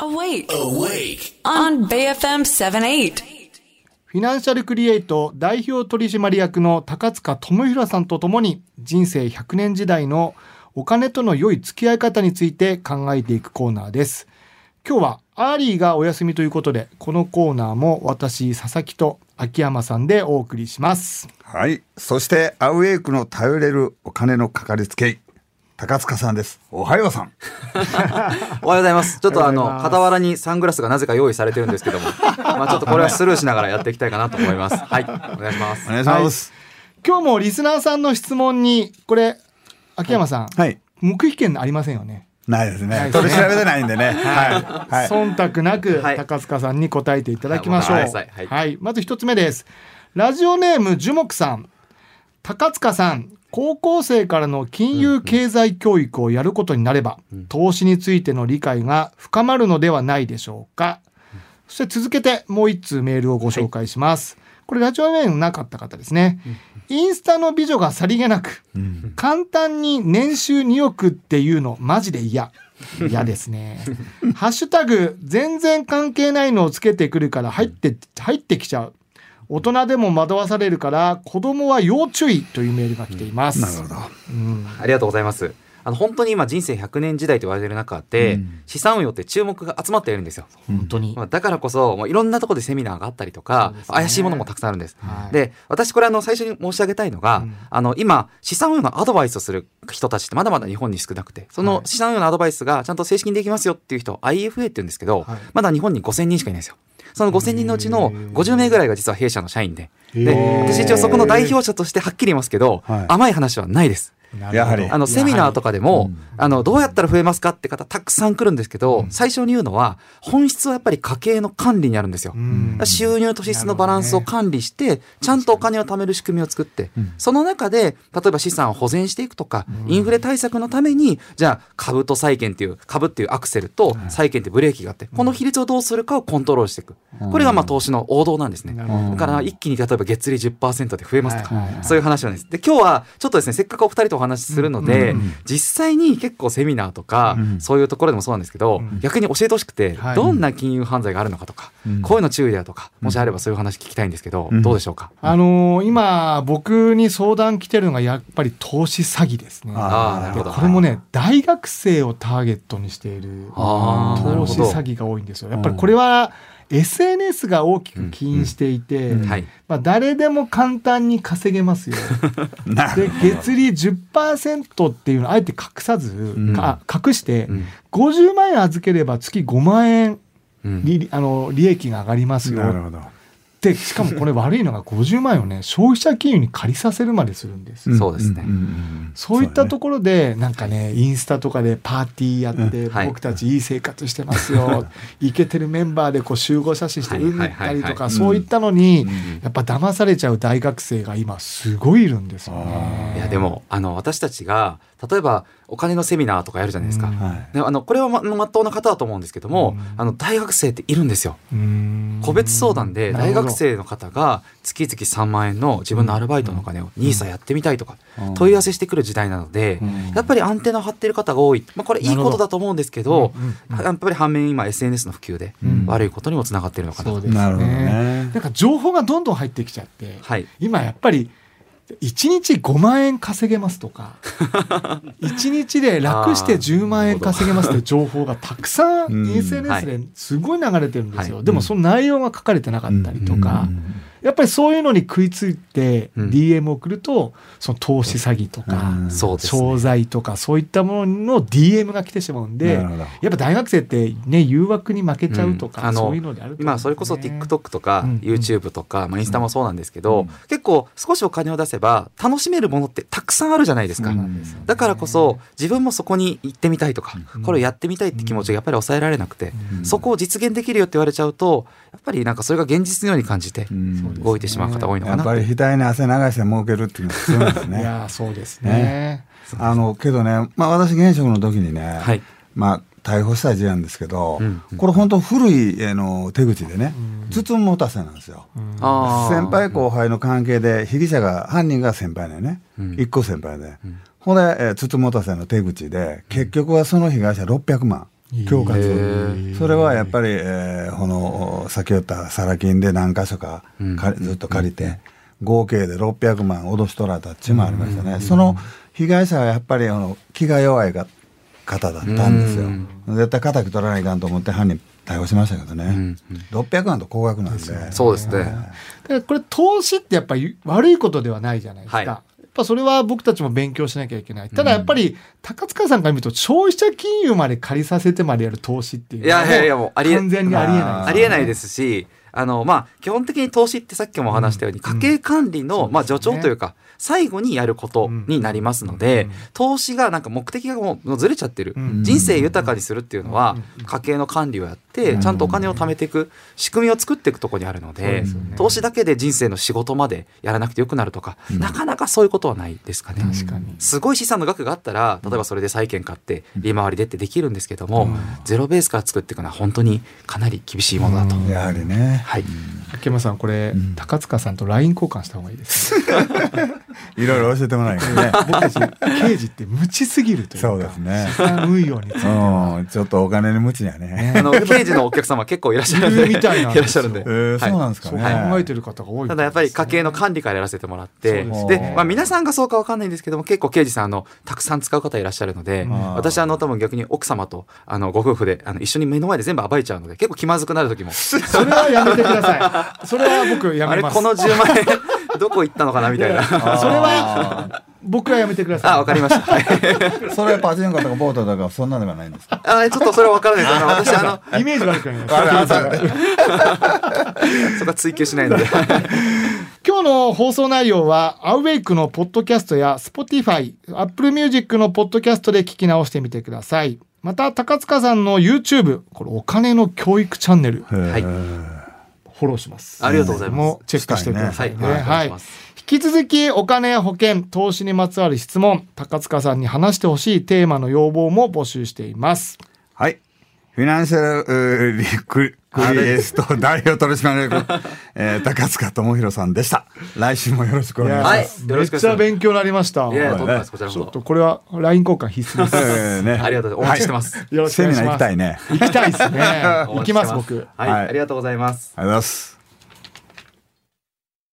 Awake. Awake. On bayfm 78. フィナンシャルクリエイト代表取締役の高塚智博さんとともに人生100年時代のお金との良い付き合い方について考えていくコーナーです。今日はアーリーがお休みということで、このコーナーも私、佐々木と秋山さんでお送りします。はい。そして、 AWAKE の頼れるお金のかかりつけ医、高塚さんです。おはようさん。おはようございます。ちょっとあの傍らにサングラスがなぜか用意されてるんですけども、まあちょっとこれはスルーしながらやっていきたいかなと思います。はい、お願いしますお。願いします。今日もリスナーさんの質問に、これ、秋山さん、はい。黙秘権ありませんよね。ないですね。取り調べてないんでね。はい。はい。忖度なくはい高塚さんに答えていただきましょう。ははいい、はいまず一つ目です。ラジオネーム樹木さん。高塚さん、高校生からの金融経済教育をやることになれば、投資についての理解が深まるのではないでしょうか。そして続けてもう一通メールをご紹介します。これラジオネームなかった方ですね。インスタの美女がさりげなく、簡単に年収2億っていうのマジで嫌。嫌ですね。ハッシュタグ全然関係ないのをつけてくるから入って入ってきちゃう。大人でも惑わされるから子供は要注意というメールが来ています。なるほど。うんありがとうございます。あの本当に今人生100年時代と言われている中で、資産運用って注目が集まっているんですよ。本当にま。あ、だからこそ、もういろんなところでセミナーがあったりとか、ね怪しいものもたくさんあるんです。はいで、私これあの最初に申し上げたいのが、うんあの今、資産運用のアドバイスをする人たちってまだまだ日本に少なくて、その資産運用のアドバイスがちゃんと正式にできますよっていう人、IFA って言うんですけど、はいまだ日本に5000人しかいないんですよ。その5000人のうちの50名ぐらいが実は弊社の社員で、で私一応そこの代表者としてはっきり言いますけど、はい。甘い話はないです。やはり。あのセミナーとかでも、あのどうやったら増えますかって方たくさん来るんですけど、最初に言うのは本質はやっぱり家計の管理にあるんですよ。うん。収入と支出のバランスを管理して、ちゃんとお金を貯める仕組みを作って、その中で例えば資産を保全していくとか、インフレ対策のためにじゃあ株と債券っていう株っていうアクセルと債券ってブレーキがあって、この比率をどうするかをコントロールしていく、これがまあ投資の王道なんですね。だから一気に例えば月利10%で増えますとか、はいはいはい。そういう話なんです。で今日はちょっとですねせっかくお二人とお話しするので、実際に結構セミナーとか、そういうところでもそうなんですけど、逆に教えてほしくて、はい。どんな金融犯罪があるのかとか、こういうの注意だとかもしあればそういう話聞きたいんですけど、どうでしょうか、あのー今僕に相談来てるのがやっぱり投資詐欺ですね。ああなるほど。でこれもね大学生をターゲットにしている投資詐欺が多いんですよ。やっぱりこれは SNS が大きく起因していて、はい。まあ、誰でも簡単に稼げますよ。なで月利10%っていうのをあえて隠さず、か隠して、ん。50万円預ければ月5万円うん。利,、あの利益が上がりますよ。なるほど。でしかもこれ悪いのが50万円をね消費者金融に借りさせるまでするんです、そうですね。んんそういったところでなんかねインスタとかでパーティーやって、はい。僕たちいい生活してますよ。イケてるメンバーでこう集合写真してはい海行ったりとかそういったのにやっぱ騙されちゃう大学生が今すごいいるんですよね。いやでもあの私たちが例えばお金のセミナーとかやるじゃないですか、うん。はい。であのこれはままっとうな方だと思うんですけども、あの大学生っているんですよ。うん。個別相談で大学生の方が月々3万円の自分のアルバイトのお金を NISA やってみたいとか問い合わせしてくる時代なのでやっぱりアンテナを張ってる方が多い、まあ、これいいことだと思うんですけどやっぱり反面今 SNS の普及で悪いことにもつながっているのかなと。そうですなるほどねね。なんか情報がどんどん入ってきちゃって、はい。今やっぱり1日5万円稼げますとか 1日で楽して10万円稼げますって情報がたくさんうん。SNS ですごい流れてるんですよ、はいでもその内容が書かれてなかったりとか、やっぱりそういうのに食いついてうん。DM を送るとその投資詐欺とか、うん。商材とかそういったものの DM が来てしまうんでやっぱ大学生ってね誘惑に負けちゃうとか、うん。あのそういうのであるとね。今それこそ TikTok とかうん。YouTube とか、まあ、インスタもそうなんですけど、結構少しお金を出せば楽しめるものってたくさんあるじゃないですか、すよね。だからこそ自分もそこに行ってみたいとか、これをやってみたいって気持ちがやっぱり抑えられなくて、そこを実現できるよって言われちゃうとやっぱりなんかそれが現実のように感じてん動いてしまう方多いのかなとやっぱり額に汗流して儲けるっていうのが必要なんですいね。やーそうですね。あのけどね、まあ、私現職の時にね、はい。まあ逮捕した事案ですけど、うん。これ本当古いあの手口でね、包む持たせなんですよ。あー。先輩後輩の関係で被疑者が犯人が先輩だよね、うん。一個先輩で、ほんで、えー、包む持たせの手口で結局はその被害者600万恐喝へそれはやっぱり、えーこの先ほど言ったサラ金で何箇所か借りずっと借りて、合計で600万脅し取られたっちゅうのもありましたね、その被害者はやっぱりあの気が弱いが方だったんですよ、絶対敵取らないかんと思って犯人逮捕しましたけどね、600万と高額なんで。そうですね。だからこれ投資ってやっぱり悪いことではないじゃないですか。はいぱそれは僕たちも勉強しなきゃいけない。ただやっぱり、高塚さんから見ると、消費者金融まで借りさせてまでやる投資っていうのはいやいやいやもうありえ完全にありえないありえないですし、あの、まあ、基本的に投資ってさっきもお話したように、家計管理の、まあ、助長というか、最後にやることになりますので、投資がなんか目的がもうずれちゃってる。人生豊かにするっていうのは、家計の管理をやって、ちゃんとお金を貯めていく仕組みを作っていくところにあるので、投資だけで人生の仕事までやらなくてよくなるとか、なかなかそういうことはないですかね。確かに。すごい資産の額があったら例えばそれで債券買って利回りでってできるんですけども、ゼロベースから作っていくのは本当にかなり厳しいものだと。やはりねはい、秋山さん、これ、高塚さんと LINE 交換した方がいいです。いろいろ教えてもらえない ね僕たち、刑事って無知すぎるというか。そうですね。資産運用については。うん。ちょっとお金に無知やね。あの刑事のお客様結構いらっしゃるんで。みたいなんですよらっしゃるんで、そうなんですかそうね、考えてる方が多い。ただやっぱり家計の管理からやらせてもらってでまあ、皆さんがそうかわかんないんですけども結構刑事さんあのたくさん使う方いらっしゃるので私あの多分逆に奥様とあのご夫婦であの一緒に目の前で全部暴いちゃうので結構気まずくなる時も。それはやめてください。それは僕やめます。あれこの10万円どこ行ったのかなみたいな。それは僕はやめてください。あわかりました。は いそれパチンコとかボートとかそんなではないんですか？あちょっとそれは分からないです。あの私あのイメージ悪くなりまあす。れそこは追求しないので。今日の放送内容は、アウェイクのポッドキャストや Spotify、Apple Music のポッドキャストで聞き直してみてください。また、高塚さんの YouTube、これお金の教育チャンネル、はい。フォローします。ありがとうございますもチェックしてくださいね。はいお願はいいします。引き続き、お金や保険、投資にまつわる質問、高塚さんに話してほしいテーマの要望も募集しています。はい。フィナンシャルリク クリエスト代表取締役、えー、高塚智弘さんでした。来週もよろしくお願いしはいます。よろしくお願いしますめっちゃ勉強になりました。いやいや、はいとんでもないです。こちらこちょっそ。とこれは LINE 交換必須です。えーねありがとうございます。お待ちしてます。よろしくおセミナー願いします。行きたいね。行きたいですね。行きます、僕。はい、はいありがとうございます。ありがとうございます。